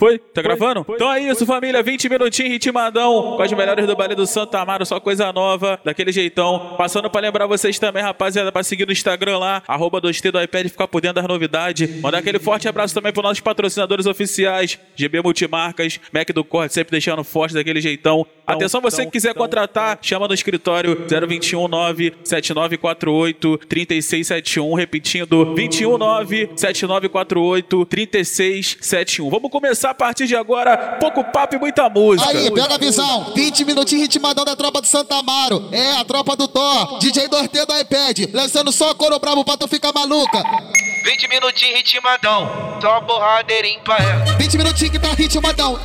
Foi? Tá gravando? Foi, então é isso, foi. família. 20 minutinhos, ritmadão. Com as melhores do baile do Santa Amaro, só coisa nova, daquele jeitão. Passando pra lembrar vocês também, rapaziada, pra seguir no Instagram lá, arroba 2T do iPad, ficar por dentro das novidades. Mandar aquele forte abraço também pros nossos patrocinadores oficiais, GB Multimarcas, Mac do Corte, sempre deixando forte daquele jeitão. Então, Atenção, você então, que quiser então, contratar, chama no escritório 0219 7948 3671, repetindo 219 7948 3671. Vamos começar a partir de agora, pouco papo e muita música. Aí, pega a visão. 20 minutinhos ritmadão da tropa do Santa Amaro. É, a tropa do Thor. DJ 2T do iPad. Lançando só coro bravo pra tu ficar maluca. 20 minutinhos ritmadão. Só porradeirinho pra ela. 20 minutinhos que tá ritmadão.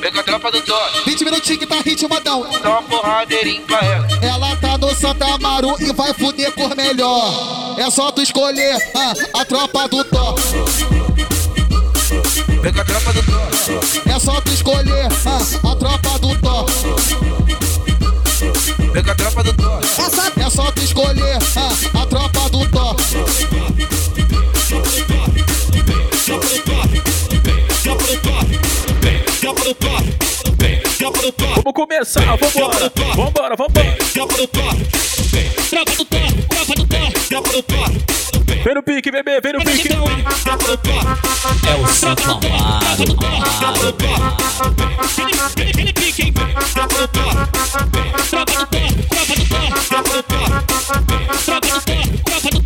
Pega a tropa do Thor. 20 minutinhos que tá ritmadão. Só porradeirinho pra ela. Ela tá no Santa Amaro e vai fuder por melhor. É só tu escolher ah, a tropa do Thor. Pega a tropa do Thor. É só tu escolher ah, a tropa do Thor. Pega a tropa do Thor. É só, é só tu escolher ah, a tropa do Thor. Vamos começar, vambora, vambora, vambora. Tropa do Thor, tropa do Thor, tropa do Thor. Vem no pique, bebê, vem no pique. É o Tropa do do Thor, tropa do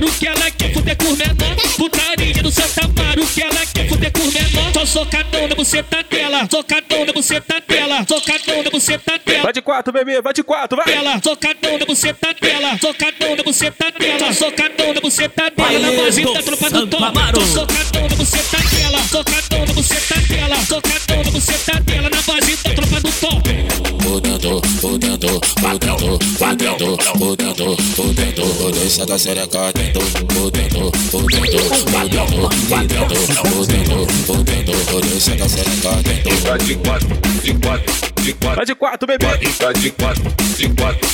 do que ela quer fuder por menor. Putaria do Santa Amaro que ela quer fuder por menor. Só socadão na buceta dela, socadão na buceta dela, socadão na buceta quatro, bebê, vai de quatro, vai. Dela, socadão na buceta dela, socadão na buceta dela dela, socadão na buceta dela, na base da tropa do top. Socadão na buceta dela, socadão na buceta dela, socadão na buceta dela, na base da tropa do top. Fudendo, fudendo, fudendo, fudendo, fudendo, fudendo, deixa da xereca dentro. Fudendo, fudendo, fudendo, fudendo, fudendo, fudendo, deixa da xereca dentro. De quatro, de quatro. Vai de quatro, bebê. Vai de quatro, de quatro.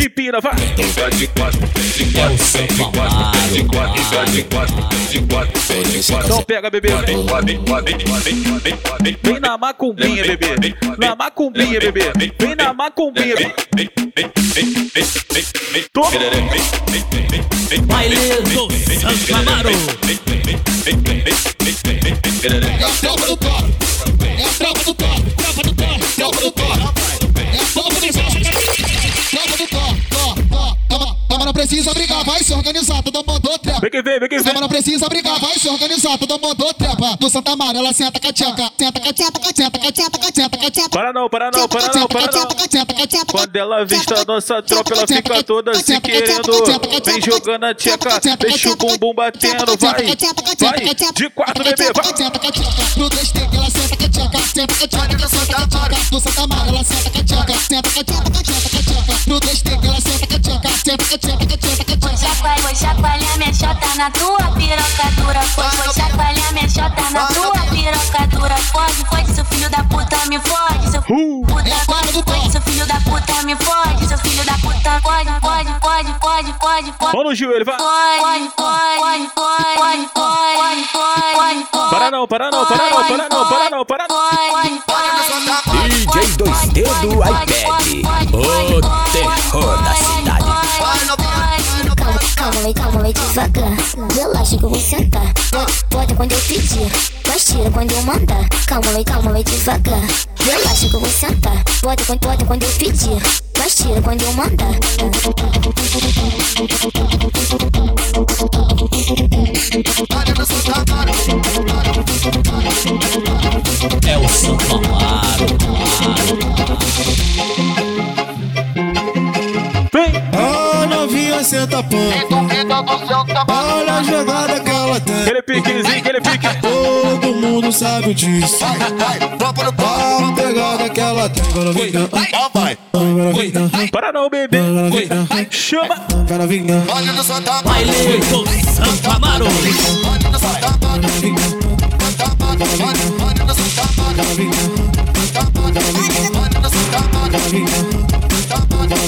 Empina, vai. Vai de quatro, de quatro. De quatro, de quatro, de quatro, de quatro. Então pega, bebê. Vem na macumbinha, bebê. Na macumbinha, bebê. Vem na macumbinha. Toma. Baile do Santo Amaro. É a tropa do Thor. É a tropa do Thor. Tropa do Thor. Tropa do Thor. Precisa brigar, vai se organizar, todo mundo trepa. Vem que vem, vem que vem. Não precisa brigar, vai se organizar, todo mundo trepa. Do Santa Maria, ela senta com a tcheca. Senta com a tcheca, com a tcheca, com a tcheca, com a tcheca, com a tcheca. Para não, para não, para não, para não. Quando ela vista a nossa tropa, ela fica toda se querendo. Vem jogando a tcheca, deixa o bumbum batendo, vai. Vai, de quatro, bebê, vai. Pro 2T, ela senta com a tcheca. Senta com a tcheca, senta com a tcheca. Do Santa Maria, ela senta com a tcheca. Senta com a tcheca, com a tcheca, com a tcheca. Pro 2T, ela senta com vou chacoalhar na tua piroca dura. Foi, na tua piroca dura. Fode, fode, seu filho da puta, me fode. Seu filho puta, fode, seu filho da puta, me fode. Seu filho da puta, fode, fode, fode, fode, fode, fode. Mão no joelho, vai. Fode, fode, fode, fode, fode, fode, fode. Para não, para não, para não, para não, para não, para não. DJ 2D do iPad. O terror. Calma, vai, calma, vai devagar. Relaxa que eu vou sentar. Pode quando eu pedir, mas tira quando eu mandar. Calma, vai, calma, vai devagar. Relaxa que eu vou sentar. Pode, pode, pode quando eu pedir, mas tira quando eu mandar. É o Santo Amaro. A senta pampa. Olha a jogada que ela tem. Aquele piquezinho, aquele pique. Todo mundo sabe disso. A pegada que ela tem. Agora vem, vai. Vem, Para não, bebê. Chama. Agora vem, Baile do Santo Amaro.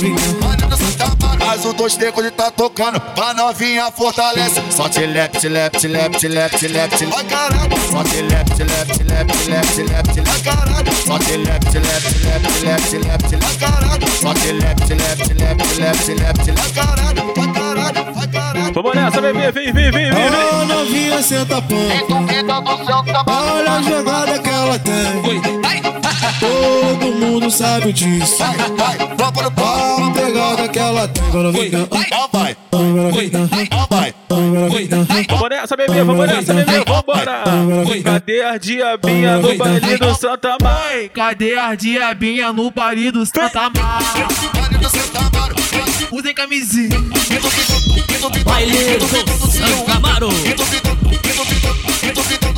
As Mas o dois tecos tá tocando, pra novinha fortalece. Só te lep, te lep, te lep, te lep, te lep, te lep, caralho. Só te lep, te lep, te lep, te lep, te lep, te lep, caralho. Só te lep, te lep, te lep, te lep, te lep, te lep, caralho. Só te lep, te lep, te lep, te lep, te lep, te lep, caralho. Vai caralho, vai caralho. Vamos nessa, bebê. Vem, vem, vem, vem, vem. Novinha, senta ponta. Olha a jogada que ela tem. Todo mundo sabe disso. Pau. A pegada que ela tem. Quando vem Ah, vai. Ah, vai. Nessa, bebê. Vamos nessa, bebê. Vambora. Cadê a diabinha no baile do Santa Mãe? Cadê a diabinha no baile do Santa Mara? usem camisinha. Baileiro, Camaro.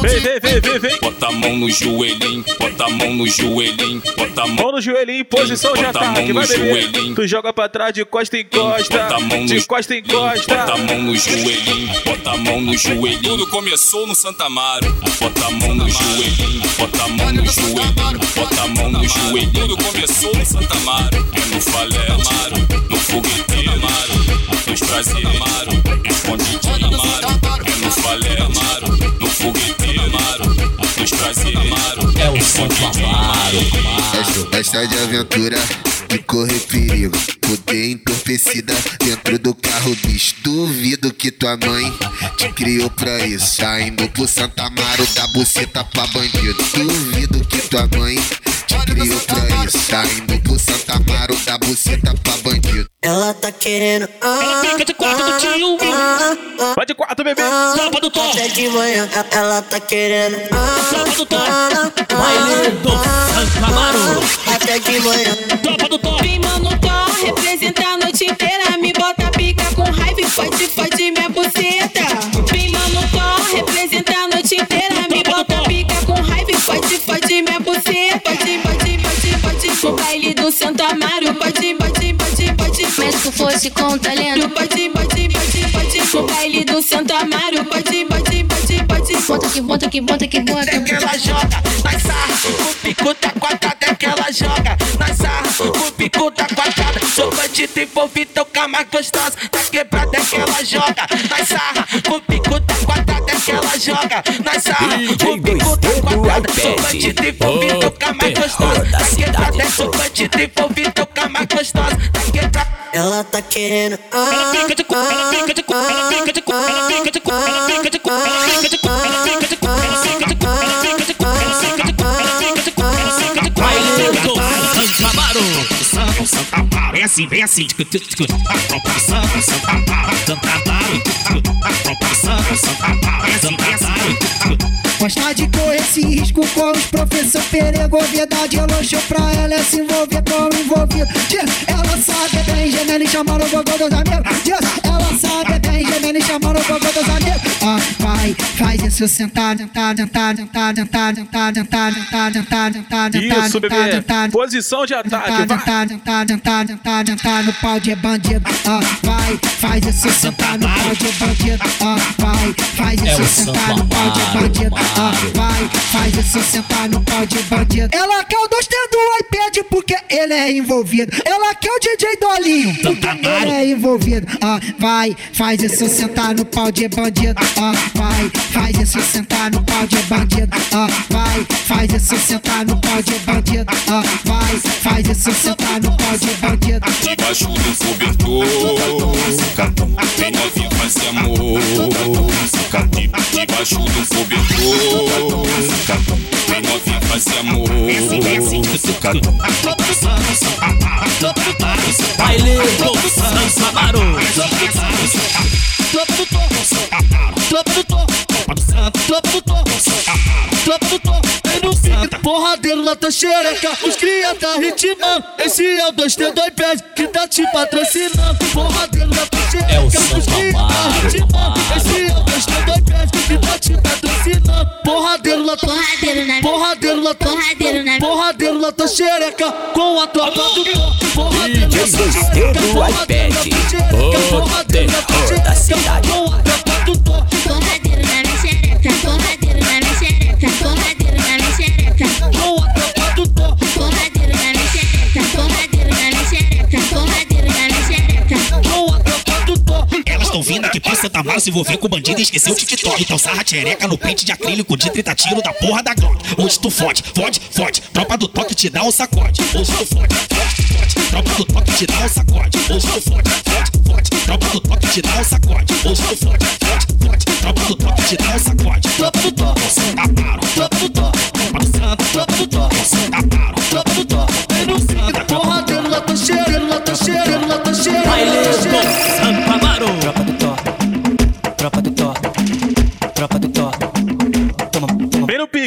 Vem, vem, vem, vem, vem. Bota a mão no joelhinho, bota a mão no joelhinho, bota a mão. No joelhinho, em posição de Bota a mão ataque. no Vai, joelhinho. Tu joga pra trás de costa em costa. Bota a mão no- De costa em costa. Bota a mão no joelhinho, bota a mão no joelhinho. Tudo começou no Santa Amaro. Bota a mão no joelhinho, bota a mão no joelhinho, bota a mão no joelhinho. Tudo começou no Santa Amaro. É no Falé Amaro, no fogueteiro Amaro, nos prazer Amaro, escondidinho Amaro. Valé Amaro, no foguete Amaro, os prazeres Amaro, é o som do Amaro. Esta, esta é de aventura de correr perigo. Poder entorpecida dentro do carro, bicho. Duvido que tua mãe te criou pra isso. Tá indo pro Santa Amaro, da buceta pra bandido. Duvido que tua mãe te criou pra isso. Tá indo pro Santa Amaro, da buceta pra bandido. Ela tá querendo. Ela fica de quatro do tio. Vai de quatro, bebê. Tropa do Tom. Até de manhã, ela tá querendo. Tropa do Tom. Baile do Santa Amaro. Até de manhã. Tropa do Vem, mano, tô representa a noite inteira. Me bota pica com raiva e fode, fode minha buceta. Mano, tô representa a noite inteira. Me bota pica com raiva e fode, fode minha buceta. Pode, pode, pode, pode. No baile do Santa Amaro. Pode, pode, pode, pode. Mas se fosse com talento, Pode, pode, pode, pode. No baile do Santa Amaro. Pode, pode, pode, pode. bota que bota que bota que bota. que ela joga na sarra, o pico tá quadrado é que ela joga na sarra, o bunda quadrada. Sou bandido e vou vir tocar mais gostosa. Na quebrada que ela joga, vai sarra. Com pico da quadrada que ela joga, vai sarra. Com pico da quadrada. Sou bandido e vou vir tocar mais gostosa. Na quebrada sou bandido envolvido com a mais gostosa. Tá Na quebrada. Ela tá querendo. Ah, ela fica de cu, ela fica de cu, ela fica de cu, ela fica de cu, ela fica de cu, ela fica de cu, ela fica de cu, ela fica de cu. Santa é assim, vem assim. A tropa Santo, Santa Amaro, Santa tico. A tropa Santo, Santa é vem assim. Tico, tico. Gosta de correr esse risco com os professor Peregou verdade, lanchou pra ela é se envolver com o envolvido Ela sabe bem, gemendo e chamando o gogô dos amigos Ela sabe bem, gemendo e chamando o gogô dos amigos Ó, vai, faz isso sentado, sentado, sentado, sentado, sentado, sentado, sentado, sentado, sentado, sentado, Isso, sentado, bebê. sentado, Posição de ataque. Sentado, Vai. sentado, sentado, sentado, sentado, sentado no pau de bandido. Ó, vai, faz isso sentar no pau de bandido. Ó, vai, faz É isso o sentar no pau de bandido. Ó, vai, faz isso sentar no pau de bandido. Ela quer o dois do iPad porque ele é envolvido. Ela quer o DJ Dolinho porque ele é envolvido. Ó, vai, faz isso sentar no pau de bandido. Ó, vai, faz isso sentar no pau de bandido. Ó, vai, faz isso sentar no pau de bandido. Ó, vai, faz isso sentar no pau de bandido. Debaixo do cobertor Vem novinha fazer amor Debaixo do cobertor Vem novinha fazer amor Baile Amaro. Tropa do Tom, tropa do Tom, tropa do Santo, tropa do Tom, tropa do Tom, vem no Santa, porradeiro na tua xereca, os cria tá ritmando, esse é o 2T do iPad que tá te patrocinando, porradeiro na tua xereca, É o os cria tá ritmando, esse é o 2T do iPad que tá te patrocinando, porradeiro na tua Porradeiro na porradeiro na tua Porradeiro na porradeiro na tua xereca, com a tropa do Tom, porradeiro na tua 2T xereca, do porradeiro na tua xereca, se envolveu com bandido e esqueceu o TikTok. Então sarra tchereca no pente de acrílico de 30 tiro da porra da Glock. Hoje tu fode, fode, fode. Tropa do toque te dá um sacode. Hoje tu fode, fode, fode. Tropa do toque te dá um sacode. Hoje tu fode, fode, fode. Tropa do toque te dá um sacode. Hoje tu fode, fode, fode. Tropa do toque te dá um sacode. Tropa do toque, Santa Amaro. Tropa do toque, Tropa do Santa. Tropa do toque, Santa Amaro. Tropa do toque, vem no Santa. Porra, dedo na tocheira, dedo na tocheira, dedo na tocheira. Baile do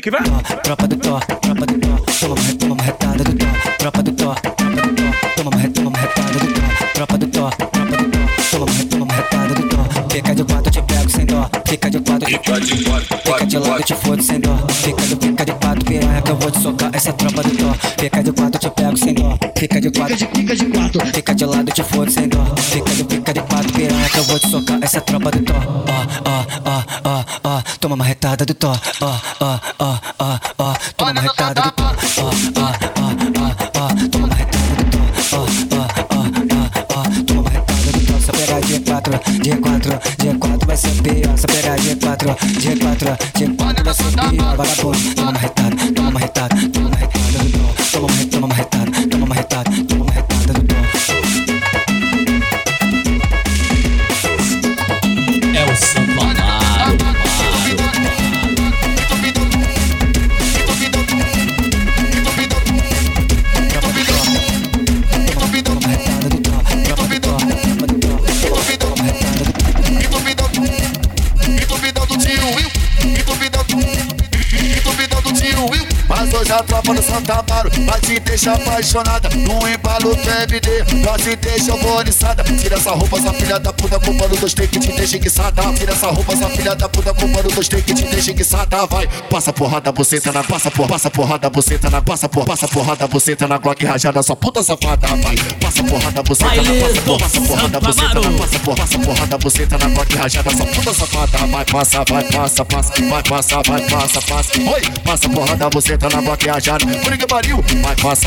pique, vai. Tropa do Tó, tropa do Tó. Toma uma, re- toma uma retada do Tó. Tropa do Tó, tropa do Tó. Toma uma, toma uma retada do Tó. Tropa do Tó, tropa do Tó. Toma uma, toma uma retada do Tó. Fica de quatro, te pego sem dó. Fica de quatro, Fica de quatro, Fica de lado, te fodo sem dó. Fica de, fica de quatro, piranha que eu vou te socar. Essa é tropa do Tó. Fica de quatro, te pego sem dó. Fica de quatro, fica de quatro. Fica de lado, te fodo sem dó. Fica de, fica de quatro, piranha que eu vou te socar. Essa é tropa do Tó. Ó, ó, ó, ó, ó. Toma uma retada do Tó. Ó, ó, ó, marca de patroa, de patroa, de patroa. quatro subir, vagabundo, toma retado, toma retado, toma retado. Deixar apaixonada. No embalo do MD, vai te deixar bonissada Tira essa roupa, essa filha da puta Com mano dos take te deixa enguiçada. Tira essa roupa, essa filha da puta Com mano dos take te deixa enguiçada. Vai, passa porrada, buceta na Passa por, passa porrada, buceta na Passa por, passa porrada, buceta na Glock rajada Sua puta safada, vai Passa porrada, buceta na Passa por, passa porrada, buceta na Passa por, passa porrada, buceta na Glock rajada Sua puta safada, vai Passa, vai, passa, passa Vai, passa, vai, passa, passa. Oi, passa porrada, buceta na Glock rajada. Por que pariu? Vai, passa,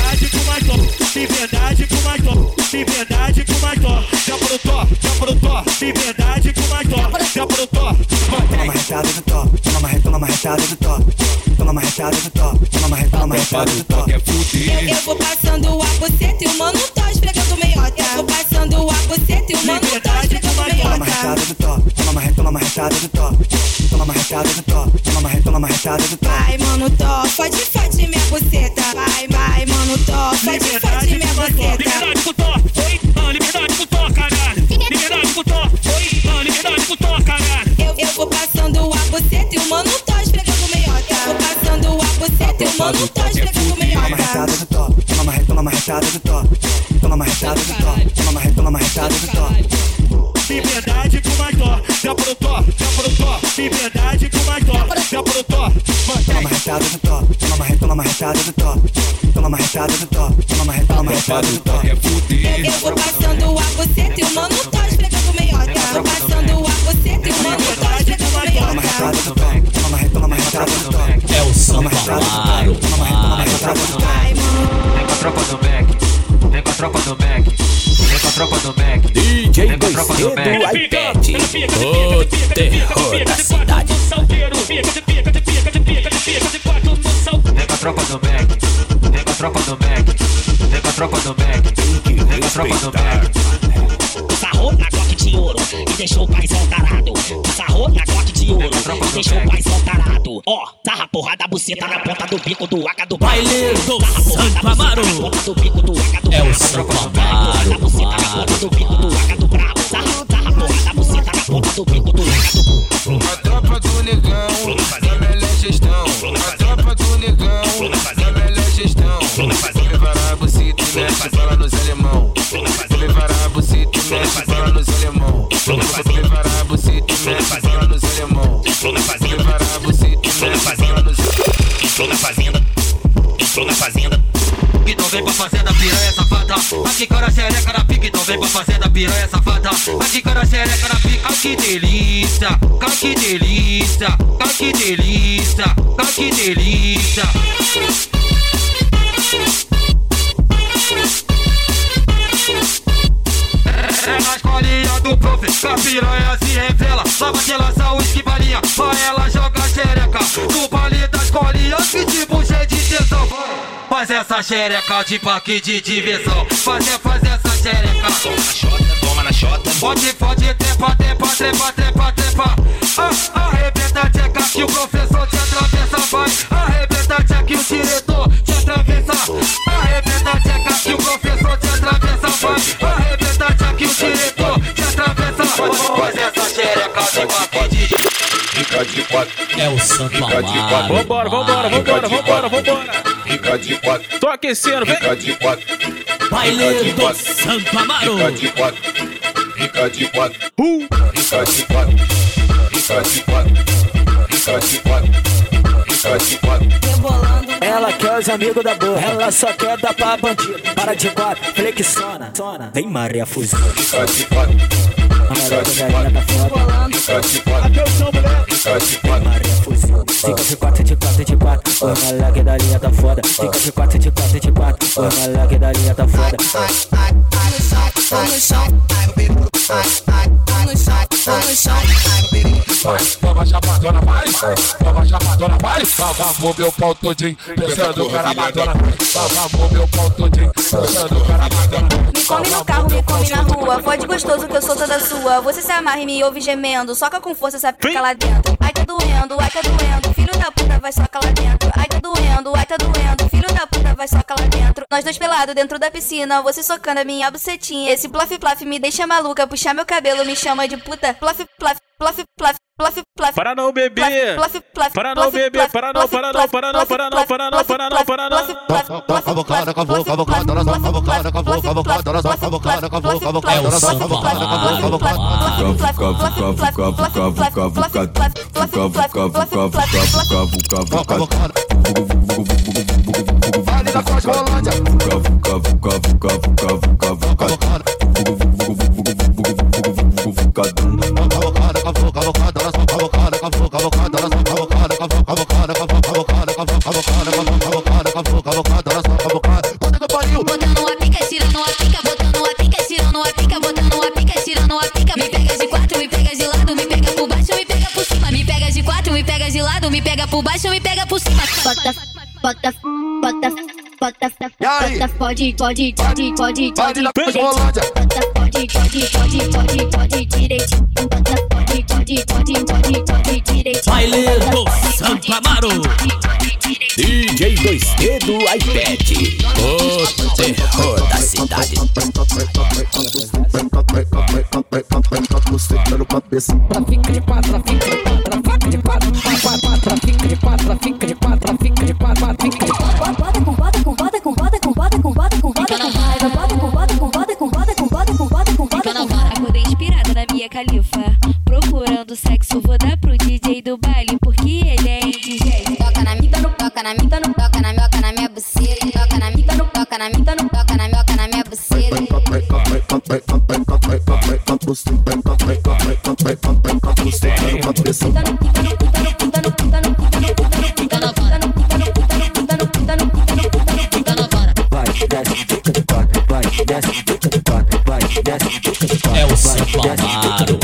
liberdade com mais top, liberdade com mais dó. já pro top, já pro top, liberdade com mais dó, já pro top, toma marretada do top, toma marretada do top toma marretada de top, toma marretada, marretada de top. É eu, eu vou passando a buceta e o mano tá esfregando meiota. Eu vou passando a buceta e o mano tá esfregando meiota. Toma marretada de top, toma marretada, toma marretada de top. Toma marretada de top, toma marretada, toma marretada de top. Vai, mano, top, fode, fode minha buceta. Vai, vai, mano, top, fode, fode minha buceta. Liberdade pro top, oi, ah, liberdade pro top, caralho. Liberdade pro top, oi, ah, liberdade pro top, caralho. Eu, eu vou passando a buceta e o mano top. Toma marretada do top. Toma marretada, toma marretada do top. Toma marretada do top. Toma marretada, toma marretada do top. Liberdade com mais dó, já pro top, já pro top. Liberdade com mais dó, já pro top. Toma marretada do top. Toma marretada, toma marretada do top. Toma marretada do top. Toma marretada, toma marretada do top. Eu vou passando a você, teu mano top, esfregando meiota. Eu vou passando a você, teu mano tá esfregando meiota. Toma marretada do top. Toma marretada do top. Toma uma, re- toma uma retada do Tó. Vai, mano. Vem com a tropa do Mac, vem com a tropa do Mac, vem com a tropa do Mac, DJ vem com a tropa do Mac. iPad. O terror da cidade. Vem com a tropa do Mac, vem com a tropa do Mac, vem com a tropa do Mac, vem com a tropa do Mac. Sarrou na Glock de ouro e deixou o paizão tarado. Sarrou na Glock de ouro e deixou o paizão tarado. Ó, sarra buceta na ponta do bico do AK do baile do Santo Amaro. Na ponta do bico do AK do É o Santo Amaro. Buceta na ponta do bico do AK do brabo. Sarra, sarra porra da buceta na ponta do bico do AK do A tropa do negão, da melhor gestão. A tropa do negão, da melhor gestão. Vou levar a e mexe bola nos alemão. Vou levar a e mexe bola nos alemão. Vou levar a bucita e mexe bola nos alemão. Entrou na fazenda, entrou na fazenda. Então vem pra fazenda piranha safada Aqui cara xereca na pica Então vem pra fazenda piranha safada Aqui cara xereca na pica Ai que delícia Ai que delícia Ai que delícia que delícia É na escolinha do prof, que a piranha se revela. Lava que lança o esquivalinha, só ela joga xereca. No baile da escolinha, que tipo cheio de tesão. Faz essa xereca de parque de diversão. Faz, faz essa xereca. Toma na xota, toma na xota. Pode, pode, trepa, trepa, trepa, trepa, trepa. Ah, Arrebenta a tcheca que o professor de quatro. É o Santo Fica de Amaro. quatro. Vambora, vambora, vambora, vambora, vambora. Fica de quatro. Tô aquecendo, vem. Fica de quatro. Baile do Santo Amaro. Fica de quatro. Fica de quatro. Fica de quatro. Fica de quatro. Fica de quatro. Fica de quatro. Ela quer os amigos da boa, ela só quer dar pra bandido. Para de quatro, flexiona, sona. Vem Maria Fuzil. Fica de quatro. A mulher da galinha tá foda. Fica de Maria fuzil, fica de quatro, de quatro, de quatro. Oi, moleque da linha tá foda. Fica de quatro, de quatro, de quatro. Oi, moleque da linha tá foda. Ai, ai, ai, ai, no chão, ai, no chão, ai, no chão, ai, no chão. Meu pau todinho. Pensando meu pau todinho. Pensando. Me come no carro, me come na rua. Fode gostoso que eu sou toda sua. Você se amarra e me ouve gemendo. Soca com força essa pica lá dentro. Ai tá doendo, ai tá doendo. Filho da puta vai soca lá dentro. Ai tá doendo, ai tá doendo. Filho da puta vai soca lá dentro. Nós dois pelados dentro da piscina. Você socando a minha bucetinha. Esse plaf plaf me deixa maluca. Puxar meu cabelo me chama de puta. Plaf plaf, plaf plaf. Plaf, plaf, Para não beber. plaf, plaf, Para não beber. plaf, Para não, para não, plaf, para não, para não, para não, para não, para não. plaf, plaf, plaf, Cavocada, cavou, cavocada, nós vamos cavocada, cavou, cavocada, nós vamos cavocada, cavou, cavocada, nós vamos cavocada, cavou. Cavocada. Vale da Cosmolândia. Pega por cima. Bota, bota, bota, bota, bota, pode, pode, pode, pode, pode. Bota, pode, pode, pode, pode, pode, direitinho. Bota, pode, pode, pode, pode, pode, direitinho. Baile do Santo Amaro. DJ 2D do iPad. O terror da cidade. Fica de quatro, fica de quatro, fica de quatro, fica califa. Procurando sexo, vou dar pro DJ do baile. Porque ele é indigente. Toca na minha, no toca na minha, no toca na minha, na minha buceta. Toca na minha, no toca na minha, no toca na minha, na minha buceta. É o Santo Amaro.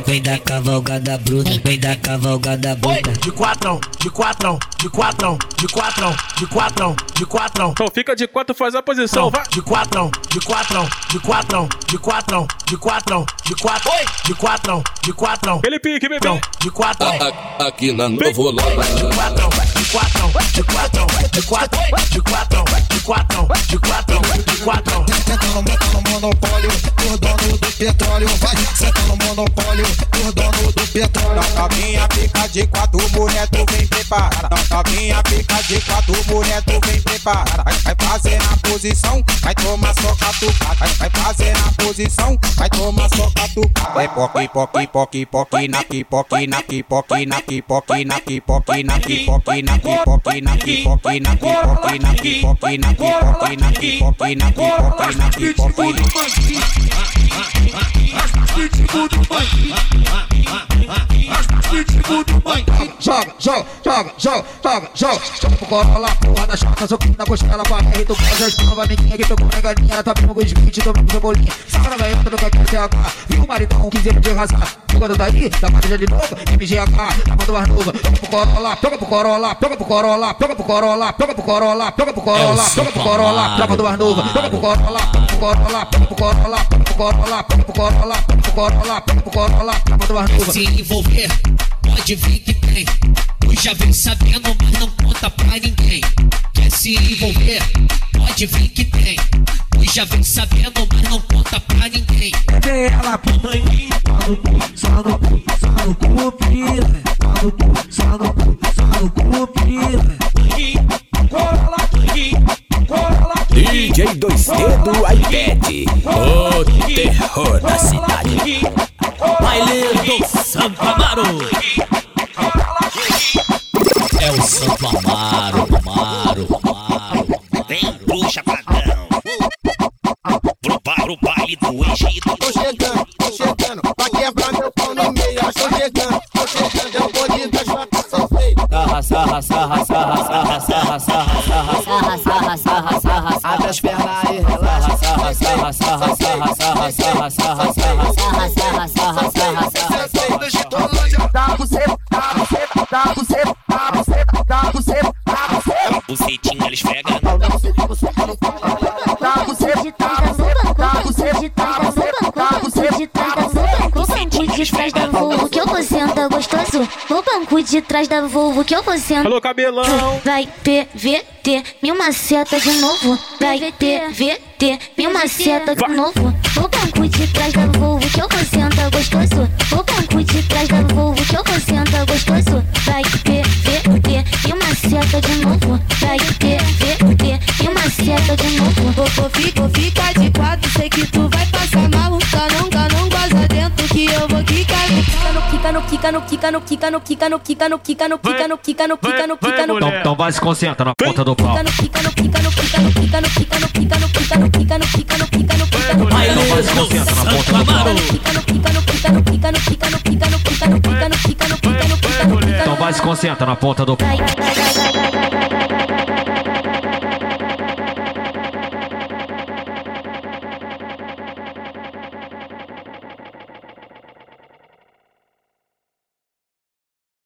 Vem, vem da cavalgada bruta, vem da cavalgada bruta. De quatrão, de quatrão, de quatrão, de quatrão, de quatrão, de quatrão. Então fica de quatro, faz a posição, vai. De quatrão, de quatrão, de quatrão, de quatrão, de quatrão, de quatrão, de quatrão, de quatrão. Aquele pique, bebê. De quatrão. Aqui na Novo De quatrão, de quatrão, de quatrão, de quatrão, de quatrão, de quatrão, de quatrão, de quatrão. Senta no, no monopólio, o dono do petróleo. Vai, senta no monopólio, o dono do petróleo. Novinha pica de quatro, mulher, tu vem preparada. Novinha pica de quatro, mulher, tu vem preparada. Vai, fazer na posição, vai tomar só catucada. Vai, fazer na posição, vai tomar só catucada. Vai poque, poque, poque, poque, na pipoque, na pipoque, na pipoque, na pipoque, na pipoque, na pipoque, na Joga, joga, joga, joga, joga, joga. Joga pro coro lá, porra da chata, soquinho na costela, vai, rei do coro, já espalha, amiguinha que tocou na galinha, ela tá vindo com os 20, tomando cebolinha. Sara, velho, eu tô no cacete agora. Viu o maridão, 15 anos de razão rasgar. Jogando daí, da madeira de novo, MGH, tá mandando mais nova. Joga pro corolla, pega pro corolla, pega pro corolla, pega pro corolla, pega pro corolla, pega pro corolla, pega pro corolla, tá mandando mais nova. Pega pro corolla, pega pro corolla, pega pro corolla, pega pro corolla, pega pro corolla, pega pro corolla, pega pro corolla, tá mandando mais nova. Se envolver, pode vir que tem. Tu já vem sabendo, mas não conta pra ninguém. Quer se envolver, pode vir que tem. Já vem sabendo, mas não conta pra ninguém. Vem ela pro manguinho, só no cu, só no cu, só no cu, piranha. Só no cu, só no cu, só no cu, piranha. Corolla, corolla, DJ 2D do iPad. O terror da cidade. Baile do Santo Amaro. É o Santo Amaro, Amaro. Do Egito. Tô chegando, tô chegando, pra quebrar meu pau no meio. Tô chegando, tô chegando, é o bonde das facas são feitas. Sarra, sarra, sarra, sarra, sarra, sarra, sarra, No banco de trás da Volvo que eu vou sentar. Alô, cabelão. Vai PVT, mil maceta de novo. Vai PVT, mil maceta de novo. No banco de trás da Volvo que eu vou sentar gostoso. No banco de trás da Volvo que eu vou sentar gostoso. Vai PVT, mil maceta de novo. Vai PVT, mil maceta de novo. Vou, vou, fica, vou ficar de quatro, sei que tu vai Kika no kika no kika no kika no kika no kika no kika no kika no kika no kika no no Então, então vai se concentra na ponta do pau. kika no kika no kika no kika no kika no kika no kika no kika no kika no kika no kika no kika no Baile do Santo Amaro. kika no kika no kika no kika no kika no kika no kika no kika no kika no kika no kika no kika Então vai se concentra na ponta do pau.